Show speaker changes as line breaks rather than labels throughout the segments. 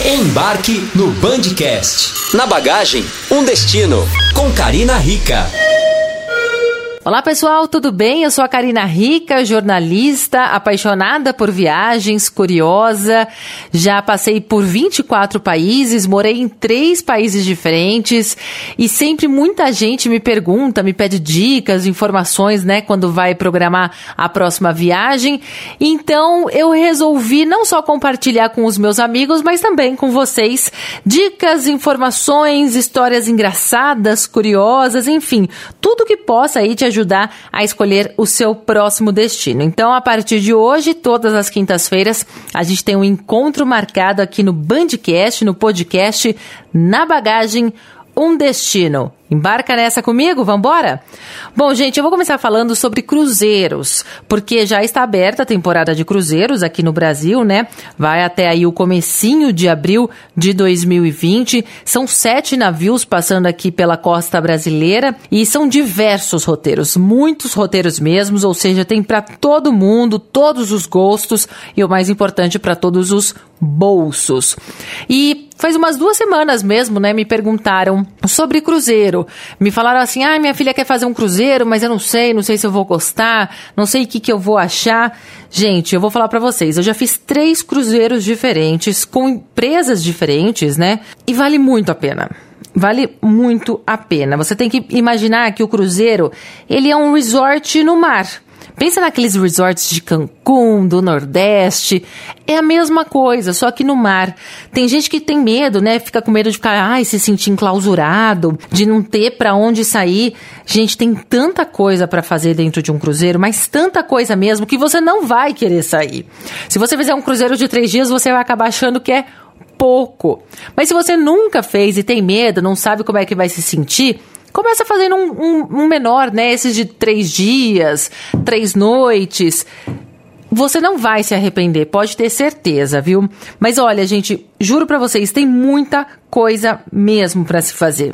Embarque no Bandcast. Na bagagem, um destino. Com Karina Rica.
Olá pessoal, tudo bem? Eu sou a Karina Rica, jornalista, apaixonada por viagens, curiosa. Já passei por 24 países, morei em três países diferentes e sempre muita gente me pergunta, me pede dicas, informações, né, quando vai programar a próxima viagem. Então eu resolvi não só compartilhar com os meus amigos, mas também com vocês dicas, informações, histórias engraçadas, curiosas, enfim, tudo que possa aí te ajudar a escolher o seu próximo destino. Então, a partir de hoje, todas as quintas-feiras, a gente tem um encontro marcado aqui no Bandcast, no podcast Na Bagagem Um Destino. Embarca nessa comigo, vambora? Bom, gente, eu vou começar falando sobre cruzeiros, porque já está aberta a temporada de cruzeiros aqui no Brasil, né? Vai até aí o comecinho de abril de 2020. São sete navios passando aqui pela costa brasileira e são diversos roteiros, muitos roteiros mesmos, ou seja, tem para todo mundo, todos os gostos e o mais importante para todos os bolsos. E faz umas duas semanas mesmo, né, me perguntaram sobre cruzeiro. Me falaram assim: ah, minha filha quer fazer um cruzeiro, mas eu não sei, não sei se eu vou gostar, não sei o que, que eu vou achar. Gente, eu vou falar para vocês: eu já fiz três cruzeiros diferentes, com empresas diferentes, né? E vale muito a pena. Vale muito a pena. Você tem que imaginar que o cruzeiro, ele é um resort no mar. Pensa naqueles resorts de Cancún, do Nordeste. É a mesma coisa, só que no mar. Tem gente que tem medo, né? Fica com medo de ficar, ai, se sentir enclausurado, de não ter para onde sair. Gente, tem tanta coisa para fazer dentro de um cruzeiro, mas tanta coisa mesmo que você não vai querer sair. Se você fizer um cruzeiro de três dias, você vai acabar achando que é pouco. Mas se você nunca fez e tem medo, não sabe como é que vai se sentir, Começa fazendo um, um, um menor, né? Esses de três dias, três noites. Você não vai se arrepender, pode ter certeza, viu? Mas olha, gente, juro para vocês, tem muita coisa mesmo para se fazer.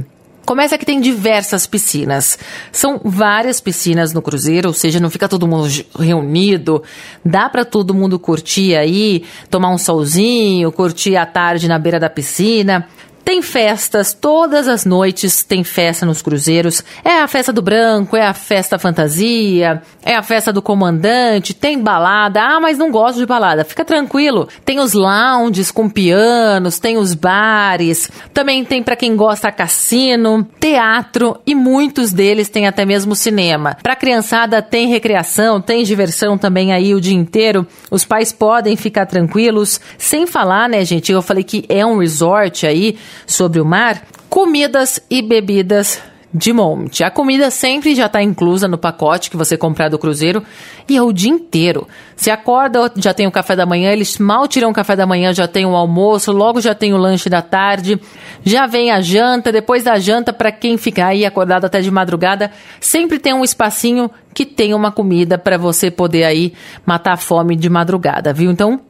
Começa que tem diversas piscinas. São várias piscinas no cruzeiro, ou seja, não fica todo mundo reunido. Dá para todo mundo curtir aí, tomar um solzinho, curtir a tarde na beira da piscina. Tem festas, todas as noites tem festa nos cruzeiros. É a festa do branco, é a festa fantasia, é a festa do comandante, tem balada. Ah, mas não gosto de balada. Fica tranquilo. Tem os lounges com pianos, tem os bares. Também tem para quem gosta cassino, teatro e muitos deles têm até mesmo cinema. Para criançada tem recreação, tem diversão também aí o dia inteiro. Os pais podem ficar tranquilos, sem falar, né, gente? Eu falei que é um resort aí sobre o mar, comidas e bebidas de monte. A comida sempre já está inclusa no pacote que você comprar do cruzeiro e é o dia inteiro. Você acorda, já tem o café da manhã, eles mal tiram o café da manhã, já tem o almoço, logo já tem o lanche da tarde, já vem a janta, depois da janta, para quem ficar aí acordado até de madrugada, sempre tem um espacinho que tem uma comida para você poder aí matar a fome de madrugada, viu? Então,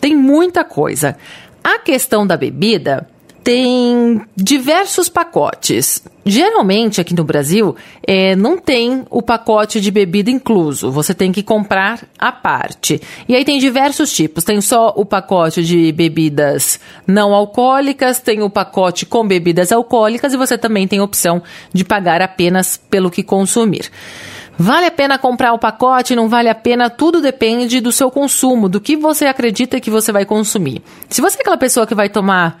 tem muita coisa. A questão da bebida, tem diversos pacotes. Geralmente aqui no Brasil é, não tem o pacote de bebida incluso, você tem que comprar à parte. E aí tem diversos tipos: tem só o pacote de bebidas não alcoólicas, tem o pacote com bebidas alcoólicas e você também tem a opção de pagar apenas pelo que consumir. Vale a pena comprar o pacote? Não vale a pena? Tudo depende do seu consumo, do que você acredita que você vai consumir. Se você é aquela pessoa que vai tomar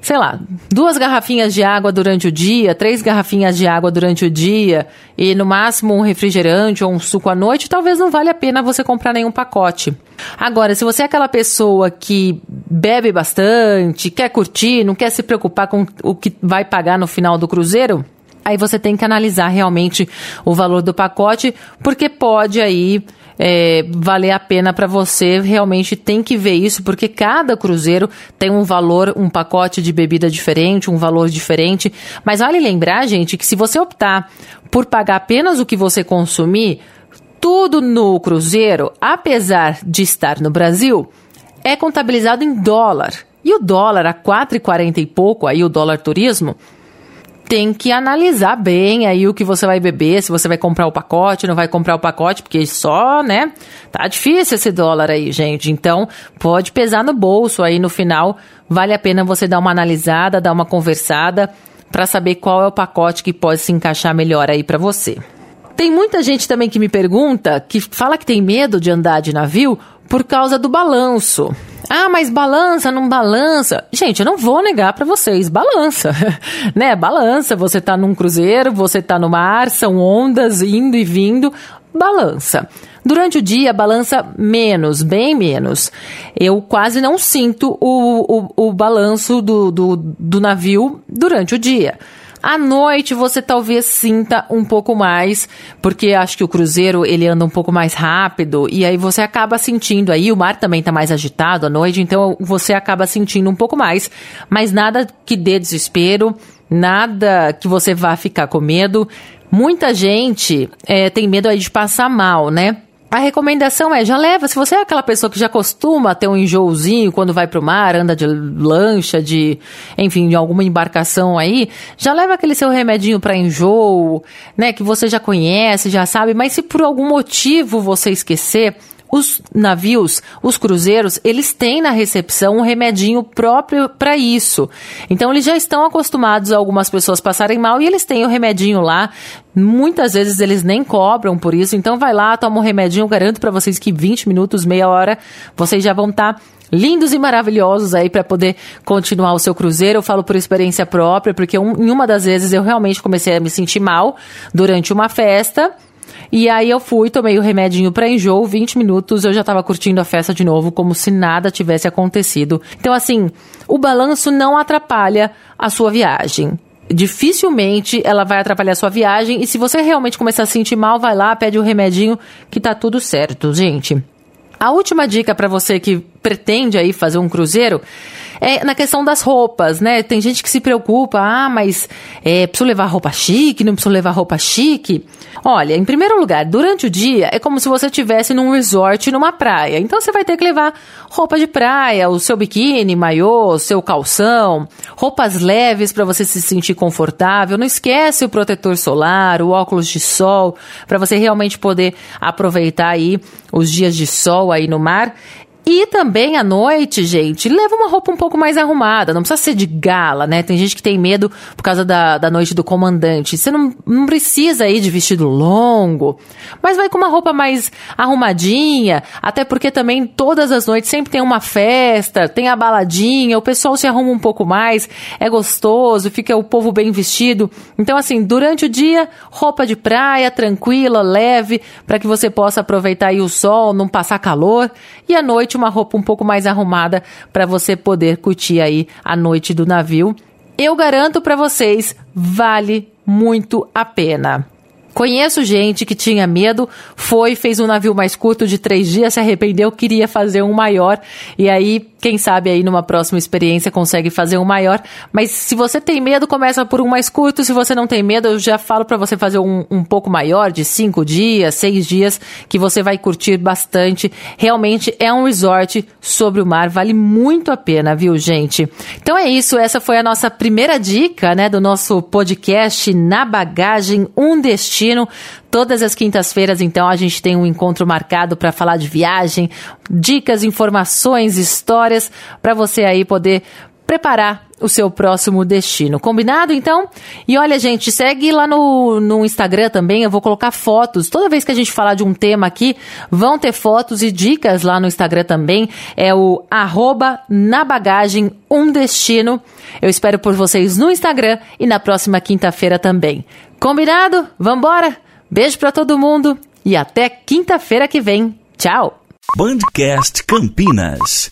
sei lá, duas garrafinhas de água durante o dia, três garrafinhas de água durante o dia e no máximo um refrigerante ou um suco à noite, talvez não valha a pena você comprar nenhum pacote. Agora, se você é aquela pessoa que bebe bastante, quer curtir, não quer se preocupar com o que vai pagar no final do cruzeiro, aí você tem que analisar realmente o valor do pacote, porque pode aí é, valer a pena para você. Realmente tem que ver isso, porque cada cruzeiro tem um valor, um pacote de bebida diferente, um valor diferente. Mas vale lembrar, gente, que se você optar por pagar apenas o que você consumir, tudo no cruzeiro, apesar de estar no Brasil, é contabilizado em dólar. E o dólar a 4,40 e pouco, aí o dólar turismo, tem que analisar bem aí o que você vai beber, se você vai comprar o pacote, não vai comprar o pacote, porque só, né? Tá difícil esse dólar aí, gente. Então, pode pesar no bolso aí no final. Vale a pena você dar uma analisada, dar uma conversada para saber qual é o pacote que pode se encaixar melhor aí para você. Tem muita gente também que me pergunta, que fala que tem medo de andar de navio por causa do balanço. Ah, mas balança, não balança. Gente, eu não vou negar para vocês, balança. né? Balança, você tá num cruzeiro, você tá no mar, são ondas indo e vindo, balança. Durante o dia, balança menos, bem menos. Eu quase não sinto o, o, o balanço do, do, do navio durante o dia. À noite você talvez sinta um pouco mais, porque acho que o cruzeiro ele anda um pouco mais rápido e aí você acaba sentindo aí, o mar também está mais agitado à noite, então você acaba sentindo um pouco mais, mas nada que dê desespero, nada que você vá ficar com medo. Muita gente é, tem medo aí de passar mal, né? A recomendação é, já leva, se você é aquela pessoa que já costuma ter um enjoozinho quando vai pro mar, anda de lancha, de, enfim, de alguma embarcação aí, já leva aquele seu remedinho para enjoo, né, que você já conhece, já sabe, mas se por algum motivo você esquecer, os navios, os cruzeiros, eles têm na recepção um remedinho próprio para isso. Então eles já estão acostumados a algumas pessoas passarem mal e eles têm o remedinho lá. Muitas vezes eles nem cobram por isso. Então vai lá, toma um remedinho, garanto para vocês que 20 minutos, meia hora, vocês já vão estar tá lindos e maravilhosos aí para poder continuar o seu cruzeiro. Eu falo por experiência própria, porque um, em uma das vezes eu realmente comecei a me sentir mal durante uma festa. E aí eu fui, tomei o remedinho para enjoo, 20 minutos eu já estava curtindo a festa de novo, como se nada tivesse acontecido. Então, assim, o balanço não atrapalha a sua viagem dificilmente ela vai atrapalhar sua viagem. E se você realmente começar a sentir mal, vai lá, pede o remedinho que tá tudo certo, gente. A última dica para você que pretende aí fazer um cruzeiro é na questão das roupas, né? Tem gente que se preocupa, ah, mas é, preciso levar roupa chique, não preciso levar roupa chique. Olha, em primeiro lugar, durante o dia é como se você estivesse num resort numa praia. Então você vai ter que levar roupa de praia, o seu biquíni, maiô, seu calção, roupas leves para você se sentir confortável. Não esquece o protetor solar, o óculos de sol, para você realmente poder aproveitar aí os dias de sol aí no mar. E também à noite, gente, leva uma roupa um pouco mais arrumada. Não precisa ser de gala, né? Tem gente que tem medo por causa da, da noite do comandante. Você não, não precisa ir de vestido longo, mas vai com uma roupa mais arrumadinha. Até porque também todas as noites sempre tem uma festa, tem a baladinha, o pessoal se arruma um pouco mais, é gostoso, fica o povo bem vestido. Então, assim, durante o dia, roupa de praia, tranquila, leve, para que você possa aproveitar aí o sol, não passar calor. E à noite, uma roupa um pouco mais arrumada para você poder curtir aí a noite do navio. Eu garanto para vocês, vale muito a pena. Conheço gente que tinha medo, foi, fez um navio mais curto de três dias, se arrependeu, queria fazer um maior. E aí, quem sabe aí numa próxima experiência consegue fazer um maior. Mas se você tem medo, começa por um mais curto. Se você não tem medo, eu já falo para você fazer um, um pouco maior, de cinco dias, seis dias, que você vai curtir bastante. Realmente é um resort sobre o mar, vale muito a pena, viu, gente? Então é isso, essa foi a nossa primeira dica, né, do nosso podcast Na Bagagem, um Destino. Todas as quintas-feiras, então, a gente tem um encontro marcado para falar de viagem, dicas, informações, histórias, para você aí poder preparar o seu próximo destino. Combinado, então? E olha, gente, segue lá no, no Instagram também. Eu vou colocar fotos. Toda vez que a gente falar de um tema aqui, vão ter fotos e dicas lá no Instagram também. É o arroba na bagagem um destino. Eu espero por vocês no Instagram e na próxima quinta-feira também. Combinado? Vambora? Beijo para todo mundo e até quinta-feira que vem. Tchau!
Bandcast Campinas.